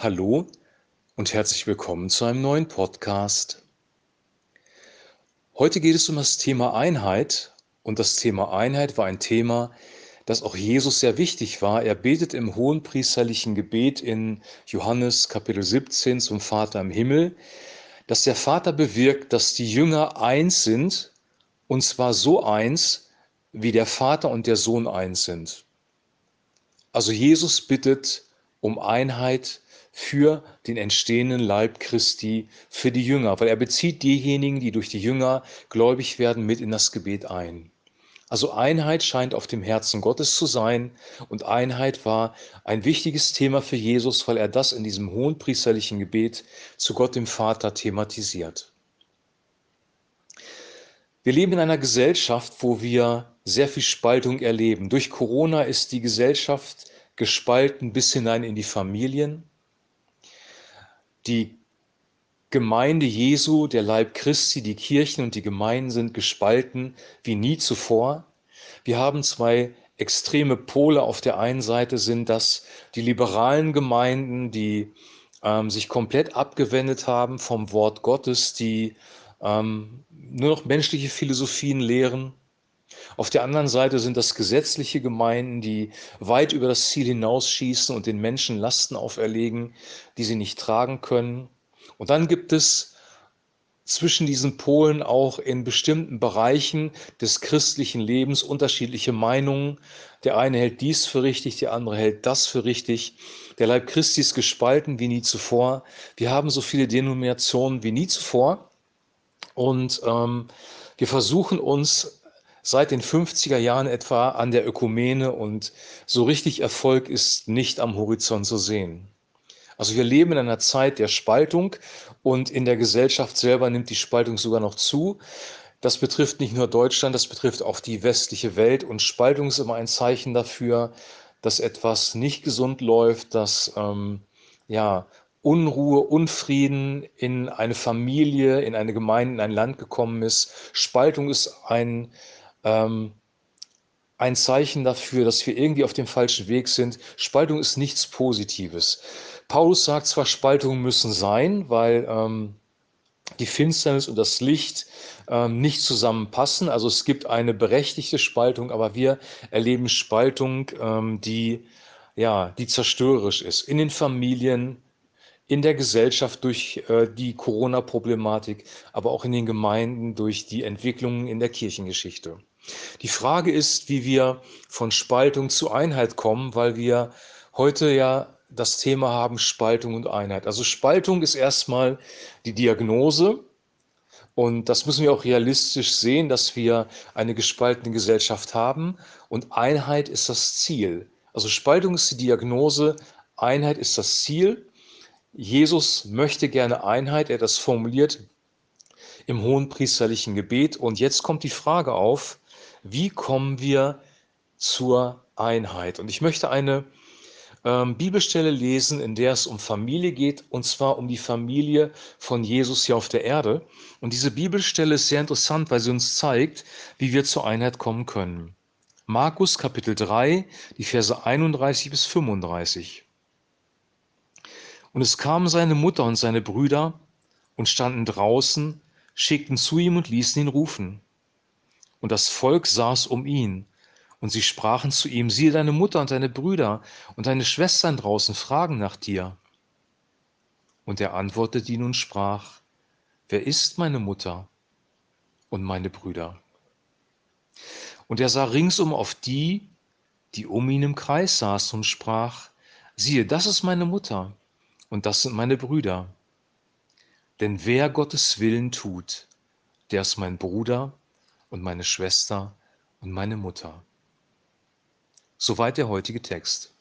Hallo und herzlich willkommen zu einem neuen Podcast. Heute geht es um das Thema Einheit und das Thema Einheit war ein Thema, das auch Jesus sehr wichtig war. Er betet im hohen priesterlichen Gebet in Johannes Kapitel 17 zum Vater im Himmel, dass der Vater bewirkt, dass die Jünger eins sind und zwar so eins, wie der Vater und der Sohn eins sind. Also Jesus bittet um Einheit für den entstehenden Leib Christi, für die Jünger, weil er bezieht diejenigen, die durch die Jünger gläubig werden, mit in das Gebet ein. Also Einheit scheint auf dem Herzen Gottes zu sein und Einheit war ein wichtiges Thema für Jesus, weil er das in diesem hohen priesterlichen Gebet zu Gott dem Vater thematisiert. Wir leben in einer Gesellschaft, wo wir sehr viel Spaltung erleben. Durch Corona ist die Gesellschaft gespalten bis hinein in die Familien. Die Gemeinde Jesu, der Leib Christi, die Kirchen und die Gemeinden sind gespalten wie nie zuvor. Wir haben zwei extreme Pole. Auf der einen Seite sind das die liberalen Gemeinden, die ähm, sich komplett abgewendet haben vom Wort Gottes, die ähm, nur noch menschliche Philosophien lehren. Auf der anderen Seite sind das gesetzliche Gemeinden, die weit über das Ziel hinausschießen und den Menschen Lasten auferlegen, die sie nicht tragen können. Und dann gibt es zwischen diesen Polen auch in bestimmten Bereichen des christlichen Lebens unterschiedliche Meinungen. Der eine hält dies für richtig, der andere hält das für richtig. Der Leib Christi ist gespalten wie nie zuvor. Wir haben so viele Denominationen wie nie zuvor. Und ähm, wir versuchen uns seit den 50er Jahren etwa an der Ökumene und so richtig Erfolg ist nicht am Horizont zu sehen. Also wir leben in einer Zeit der Spaltung und in der Gesellschaft selber nimmt die Spaltung sogar noch zu. Das betrifft nicht nur Deutschland, das betrifft auch die westliche Welt und Spaltung ist immer ein Zeichen dafür, dass etwas nicht gesund läuft, dass ähm, ja, Unruhe, Unfrieden in eine Familie, in eine Gemeinde, in ein Land gekommen ist. Spaltung ist ein ähm, ein Zeichen dafür, dass wir irgendwie auf dem falschen Weg sind. Spaltung ist nichts Positives. Paulus sagt zwar, Spaltungen müssen sein, weil ähm, die Finsternis und das Licht ähm, nicht zusammenpassen. Also es gibt eine berechtigte Spaltung, aber wir erleben Spaltung, ähm, die, ja, die zerstörerisch ist. In den Familien, in der Gesellschaft durch äh, die Corona-Problematik, aber auch in den Gemeinden durch die Entwicklungen in der Kirchengeschichte. Die Frage ist, wie wir von Spaltung zu Einheit kommen, weil wir heute ja das Thema haben Spaltung und Einheit. Also Spaltung ist erstmal die Diagnose und das müssen wir auch realistisch sehen, dass wir eine gespaltene Gesellschaft haben und Einheit ist das Ziel. Also Spaltung ist die Diagnose, Einheit ist das Ziel. Jesus möchte gerne Einheit, er das formuliert im hohen priesterlichen Gebet und jetzt kommt die Frage auf, wie kommen wir zur Einheit? Und ich möchte eine ähm, Bibelstelle lesen, in der es um Familie geht, und zwar um die Familie von Jesus hier auf der Erde. Und diese Bibelstelle ist sehr interessant, weil sie uns zeigt, wie wir zur Einheit kommen können. Markus Kapitel 3, die Verse 31 bis 35. Und es kamen seine Mutter und seine Brüder und standen draußen, schickten zu ihm und ließen ihn rufen. Und das Volk saß um ihn. Und sie sprachen zu ihm, siehe deine Mutter und deine Brüder und deine Schwestern draußen fragen nach dir. Und er antwortete ihnen und sprach, wer ist meine Mutter und meine Brüder? Und er sah ringsum auf die, die um ihn im Kreis saßen und sprach, siehe, das ist meine Mutter und das sind meine Brüder. Denn wer Gottes Willen tut, der ist mein Bruder und meine Schwester und meine Mutter. Soweit der heutige Text.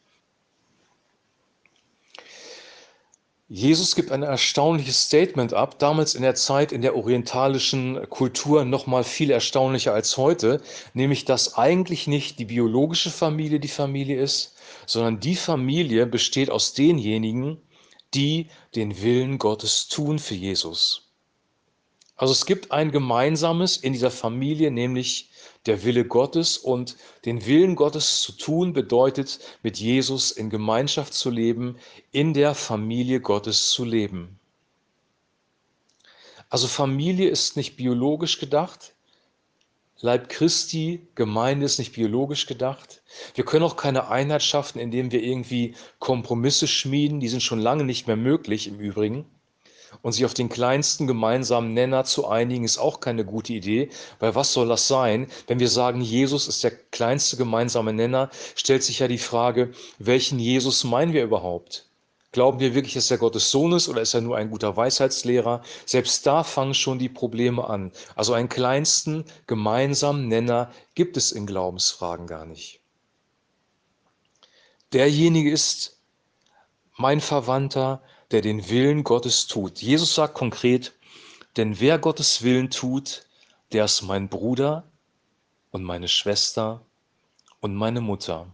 Jesus gibt ein erstaunliches Statement ab, damals in der Zeit in der orientalischen Kultur noch mal viel erstaunlicher als heute, nämlich dass eigentlich nicht die biologische Familie die Familie ist, sondern die Familie besteht aus denjenigen, die den Willen Gottes tun für Jesus. Also es gibt ein gemeinsames in dieser Familie, nämlich der Wille Gottes und den Willen Gottes zu tun bedeutet, mit Jesus in Gemeinschaft zu leben, in der Familie Gottes zu leben. Also Familie ist nicht biologisch gedacht, Leib Christi, Gemeinde ist nicht biologisch gedacht. Wir können auch keine Einheit schaffen, indem wir irgendwie Kompromisse schmieden, die sind schon lange nicht mehr möglich im Übrigen. Und sich auf den kleinsten gemeinsamen Nenner zu einigen, ist auch keine gute Idee, weil was soll das sein? Wenn wir sagen, Jesus ist der kleinste gemeinsame Nenner, stellt sich ja die Frage, welchen Jesus meinen wir überhaupt? Glauben wir wirklich, dass er Gottes Sohn ist oder ist er nur ein guter Weisheitslehrer? Selbst da fangen schon die Probleme an. Also einen kleinsten gemeinsamen Nenner gibt es in Glaubensfragen gar nicht. Derjenige ist mein Verwandter, der den Willen Gottes tut. Jesus sagt konkret, denn wer Gottes Willen tut, der ist mein Bruder und meine Schwester und meine Mutter.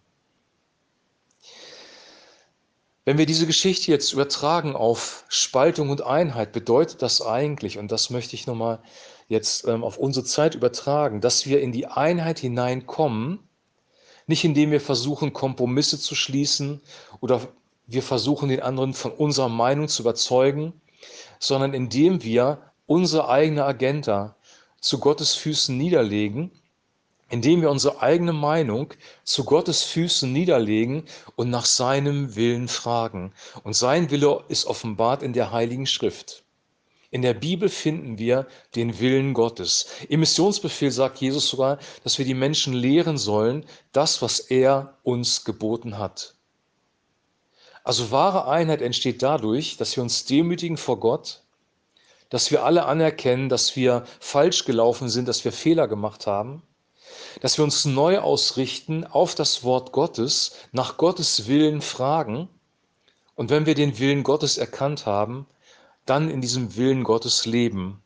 Wenn wir diese Geschichte jetzt übertragen auf Spaltung und Einheit, bedeutet das eigentlich, und das möchte ich nochmal jetzt ähm, auf unsere Zeit übertragen, dass wir in die Einheit hineinkommen, nicht indem wir versuchen, Kompromisse zu schließen oder wir versuchen, den anderen von unserer Meinung zu überzeugen, sondern indem wir unsere eigene Agenda zu Gottes Füßen niederlegen indem wir unsere eigene Meinung zu Gottes Füßen niederlegen und nach seinem Willen fragen. Und sein Wille ist offenbart in der Heiligen Schrift. In der Bibel finden wir den Willen Gottes. Im Missionsbefehl sagt Jesus sogar, dass wir die Menschen lehren sollen, das, was er uns geboten hat. Also wahre Einheit entsteht dadurch, dass wir uns demütigen vor Gott, dass wir alle anerkennen, dass wir falsch gelaufen sind, dass wir Fehler gemacht haben dass wir uns neu ausrichten auf das Wort Gottes, nach Gottes Willen fragen und wenn wir den Willen Gottes erkannt haben, dann in diesem Willen Gottes leben,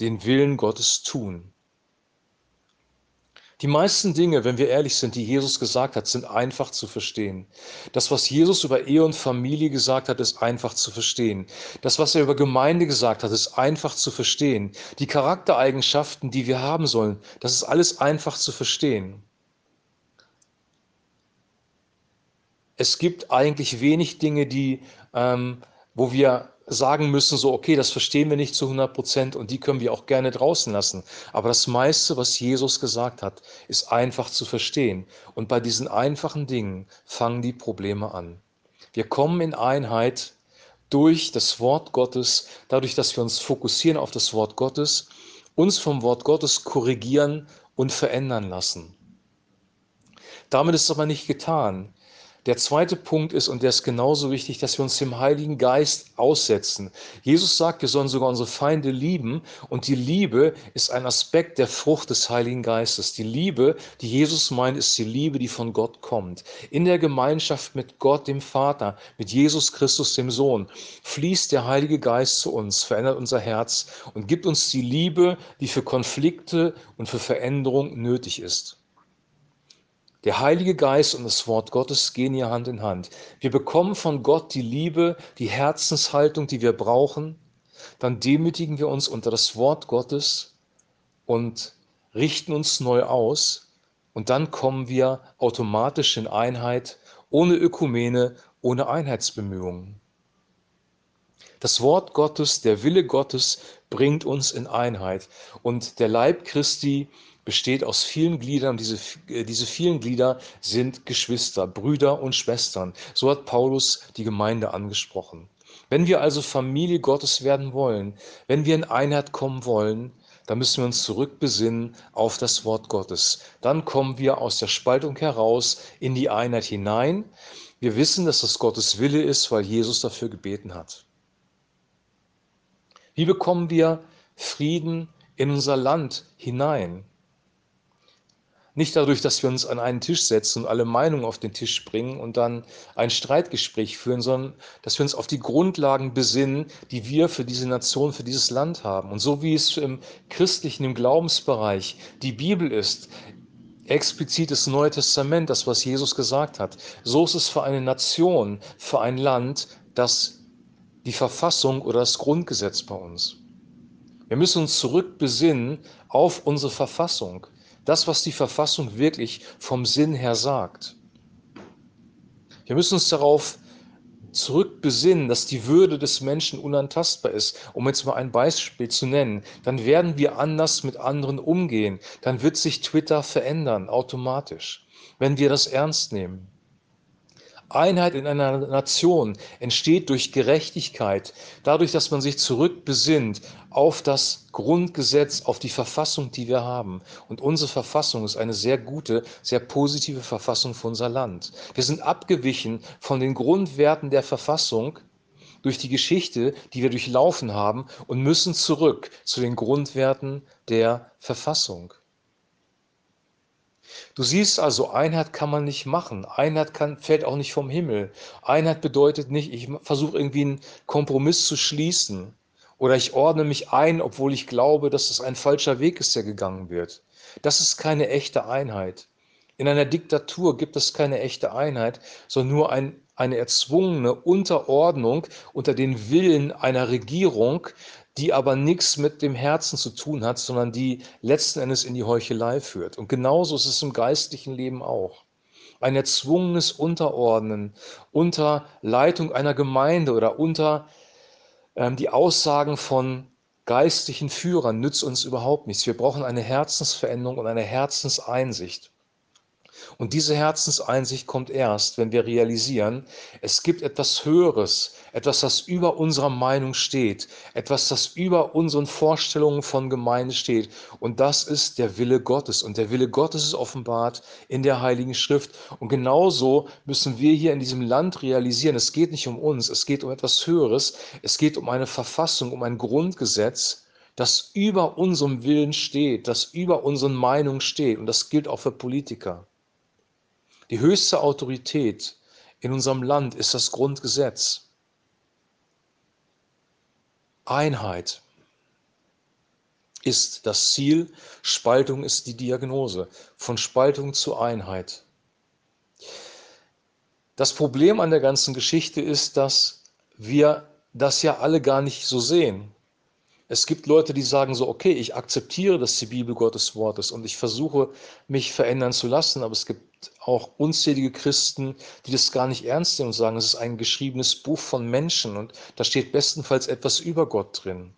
den Willen Gottes tun. Die meisten Dinge, wenn wir ehrlich sind, die Jesus gesagt hat, sind einfach zu verstehen. Das, was Jesus über Ehe und Familie gesagt hat, ist einfach zu verstehen. Das, was er über Gemeinde gesagt hat, ist einfach zu verstehen. Die Charaktereigenschaften, die wir haben sollen, das ist alles einfach zu verstehen. Es gibt eigentlich wenig Dinge, die, ähm, wo wir sagen müssen, so, okay, das verstehen wir nicht zu 100 Prozent und die können wir auch gerne draußen lassen. Aber das meiste, was Jesus gesagt hat, ist einfach zu verstehen. Und bei diesen einfachen Dingen fangen die Probleme an. Wir kommen in Einheit durch das Wort Gottes, dadurch, dass wir uns fokussieren auf das Wort Gottes, uns vom Wort Gottes korrigieren und verändern lassen. Damit ist aber nicht getan. Der zweite Punkt ist, und der ist genauso wichtig, dass wir uns dem Heiligen Geist aussetzen. Jesus sagt, wir sollen sogar unsere Feinde lieben und die Liebe ist ein Aspekt der Frucht des Heiligen Geistes. Die Liebe, die Jesus meint, ist die Liebe, die von Gott kommt. In der Gemeinschaft mit Gott, dem Vater, mit Jesus Christus, dem Sohn, fließt der Heilige Geist zu uns, verändert unser Herz und gibt uns die Liebe, die für Konflikte und für Veränderung nötig ist. Der Heilige Geist und das Wort Gottes gehen hier Hand in Hand. Wir bekommen von Gott die Liebe, die Herzenshaltung, die wir brauchen. Dann demütigen wir uns unter das Wort Gottes und richten uns neu aus. Und dann kommen wir automatisch in Einheit, ohne Ökumene, ohne Einheitsbemühungen. Das Wort Gottes, der Wille Gottes bringt uns in Einheit. Und der Leib Christi besteht aus vielen Gliedern diese, äh, diese vielen Glieder sind Geschwister, Brüder und Schwestern. So hat Paulus die Gemeinde angesprochen. Wenn wir also Familie Gottes werden wollen, wenn wir in Einheit kommen wollen, dann müssen wir uns zurückbesinnen auf das Wort Gottes. Dann kommen wir aus der Spaltung heraus in die Einheit hinein. Wir wissen, dass das Gottes Wille ist, weil Jesus dafür gebeten hat. Wie bekommen wir Frieden in unser Land hinein? Nicht dadurch, dass wir uns an einen Tisch setzen und alle Meinungen auf den Tisch bringen und dann ein Streitgespräch führen, sondern dass wir uns auf die Grundlagen besinnen, die wir für diese Nation, für dieses Land haben. Und so wie es im christlichen, im Glaubensbereich die Bibel ist, explizit das Neue Testament, das, was Jesus gesagt hat, so ist es für eine Nation, für ein Land, das die Verfassung oder das Grundgesetz bei uns. Wir müssen uns zurückbesinnen auf unsere Verfassung. Das, was die Verfassung wirklich vom Sinn her sagt. Wir müssen uns darauf zurückbesinnen, dass die Würde des Menschen unantastbar ist, um jetzt mal ein Beispiel zu nennen, dann werden wir anders mit anderen umgehen. Dann wird sich Twitter verändern, automatisch, wenn wir das ernst nehmen. Einheit in einer Nation entsteht durch Gerechtigkeit, dadurch, dass man sich zurückbesinnt auf das Grundgesetz, auf die Verfassung, die wir haben. Und unsere Verfassung ist eine sehr gute, sehr positive Verfassung für unser Land. Wir sind abgewichen von den Grundwerten der Verfassung durch die Geschichte, die wir durchlaufen haben und müssen zurück zu den Grundwerten der Verfassung. Du siehst also, Einheit kann man nicht machen. Einheit kann, fällt auch nicht vom Himmel. Einheit bedeutet nicht, ich versuche irgendwie einen Kompromiss zu schließen oder ich ordne mich ein, obwohl ich glaube, dass es ein falscher Weg ist, der gegangen wird. Das ist keine echte Einheit. In einer Diktatur gibt es keine echte Einheit, sondern nur ein, eine erzwungene Unterordnung unter den Willen einer Regierung, die aber nichts mit dem Herzen zu tun hat, sondern die letzten Endes in die Heuchelei führt. Und genauso ist es im geistlichen Leben auch. Ein erzwungenes Unterordnen unter Leitung einer Gemeinde oder unter ähm, die Aussagen von geistlichen Führern nützt uns überhaupt nichts. Wir brauchen eine Herzensveränderung und eine Herzenseinsicht. Und diese Herzenseinsicht kommt erst, wenn wir realisieren, es gibt etwas Höheres, etwas, das über unserer Meinung steht, etwas, das über unseren Vorstellungen von Gemeinde steht. Und das ist der Wille Gottes. Und der Wille Gottes ist offenbart in der Heiligen Schrift. Und genauso müssen wir hier in diesem Land realisieren, es geht nicht um uns, es geht um etwas Höheres, es geht um eine Verfassung, um ein Grundgesetz, das über unserem Willen steht, das über unseren Meinungen steht. Und das gilt auch für Politiker. Die höchste Autorität in unserem Land ist das Grundgesetz. Einheit ist das Ziel, Spaltung ist die Diagnose. Von Spaltung zu Einheit. Das Problem an der ganzen Geschichte ist, dass wir das ja alle gar nicht so sehen. Es gibt Leute, die sagen so, okay, ich akzeptiere, dass die Bibel Gottes Wort ist und ich versuche, mich verändern zu lassen, aber es gibt auch unzählige Christen, die das gar nicht ernst nehmen und sagen, es ist ein geschriebenes Buch von Menschen und da steht bestenfalls etwas über Gott drin.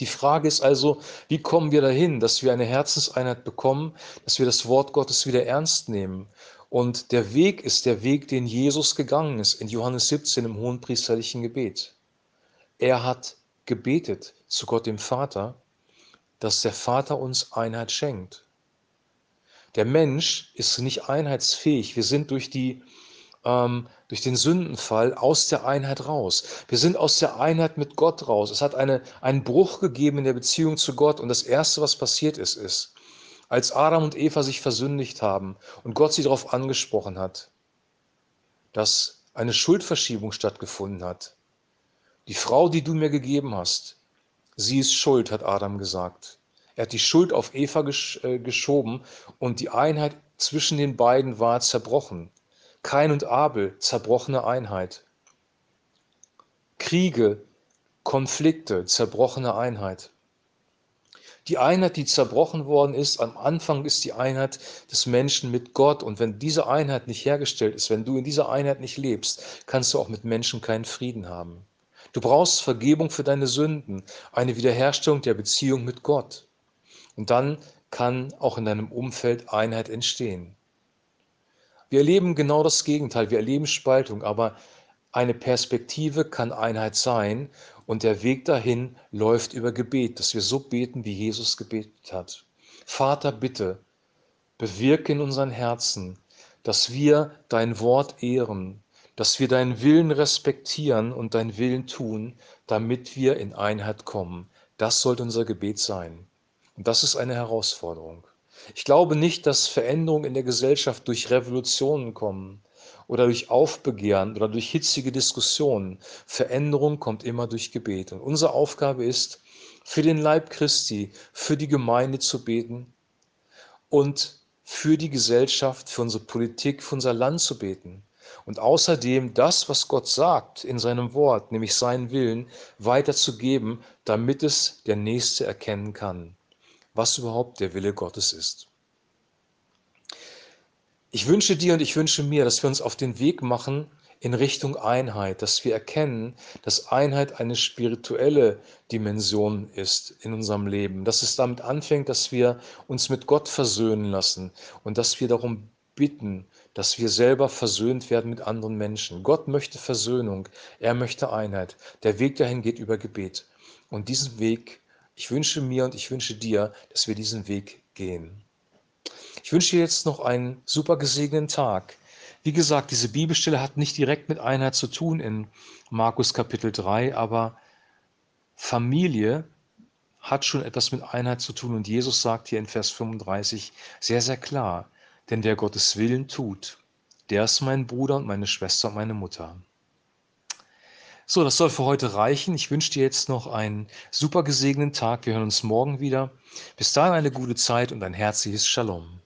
Die Frage ist also, wie kommen wir dahin, dass wir eine Herzenseinheit bekommen, dass wir das Wort Gottes wieder ernst nehmen? Und der Weg ist der Weg, den Jesus gegangen ist in Johannes 17 im hohenpriesterlichen Gebet. Er hat gebetet zu Gott dem Vater, dass der Vater uns Einheit schenkt. Der Mensch ist nicht einheitsfähig. Wir sind durch, die, ähm, durch den Sündenfall aus der Einheit raus. Wir sind aus der Einheit mit Gott raus. Es hat eine, einen Bruch gegeben in der Beziehung zu Gott. Und das Erste, was passiert ist, ist, als Adam und Eva sich versündigt haben und Gott sie darauf angesprochen hat, dass eine Schuldverschiebung stattgefunden hat, die Frau, die du mir gegeben hast, sie ist schuld, hat Adam gesagt. Er hat die Schuld auf Eva gesch äh, geschoben und die Einheit zwischen den beiden war zerbrochen. Kain und Abel, zerbrochene Einheit. Kriege, Konflikte, zerbrochene Einheit. Die Einheit, die zerbrochen worden ist, am Anfang ist die Einheit des Menschen mit Gott. Und wenn diese Einheit nicht hergestellt ist, wenn du in dieser Einheit nicht lebst, kannst du auch mit Menschen keinen Frieden haben. Du brauchst Vergebung für deine Sünden, eine Wiederherstellung der Beziehung mit Gott. Und dann kann auch in deinem Umfeld Einheit entstehen. Wir erleben genau das Gegenteil. Wir erleben Spaltung, aber eine Perspektive kann Einheit sein und der Weg dahin läuft über Gebet, dass wir so beten, wie Jesus gebetet hat. Vater, bitte, bewirke in unseren Herzen, dass wir dein Wort ehren, dass wir deinen Willen respektieren und deinen Willen tun, damit wir in Einheit kommen. Das sollte unser Gebet sein. Und das ist eine Herausforderung. Ich glaube nicht, dass Veränderungen in der Gesellschaft durch Revolutionen kommen oder durch Aufbegehren oder durch hitzige Diskussionen. Veränderung kommt immer durch Gebet. Und unsere Aufgabe ist, für den Leib Christi, für die Gemeinde zu beten und für die Gesellschaft, für unsere Politik, für unser Land zu beten Und außerdem das, was Gott sagt in seinem Wort, nämlich seinen Willen, weiterzugeben, damit es der Nächste erkennen kann, was überhaupt der Wille Gottes ist. Ich wünsche dir und ich wünsche mir, dass wir uns auf den Weg machen in Richtung Einheit, dass wir erkennen, dass Einheit eine spirituelle Dimension ist in unserem Leben, dass es damit anfängt, dass wir uns mit Gott versöhnen lassen und dass wir darum bitten, dass wir selber versöhnt werden mit anderen Menschen. Gott möchte Versöhnung, er möchte Einheit. Der Weg dahin geht über Gebet. Und diesen Weg, ich wünsche mir und ich wünsche dir, dass wir diesen Weg gehen. Ich wünsche dir jetzt noch einen super gesegneten Tag. Wie gesagt, diese Bibelstelle hat nicht direkt mit Einheit zu tun in Markus Kapitel 3, aber Familie hat schon etwas mit Einheit zu tun. Und Jesus sagt hier in Vers 35 sehr, sehr klar, denn wer Gottes Willen tut, der ist mein Bruder und meine Schwester und meine Mutter. So, das soll für heute reichen. Ich wünsche dir jetzt noch einen super gesegneten Tag. Wir hören uns morgen wieder. Bis dahin eine gute Zeit und ein herzliches Shalom.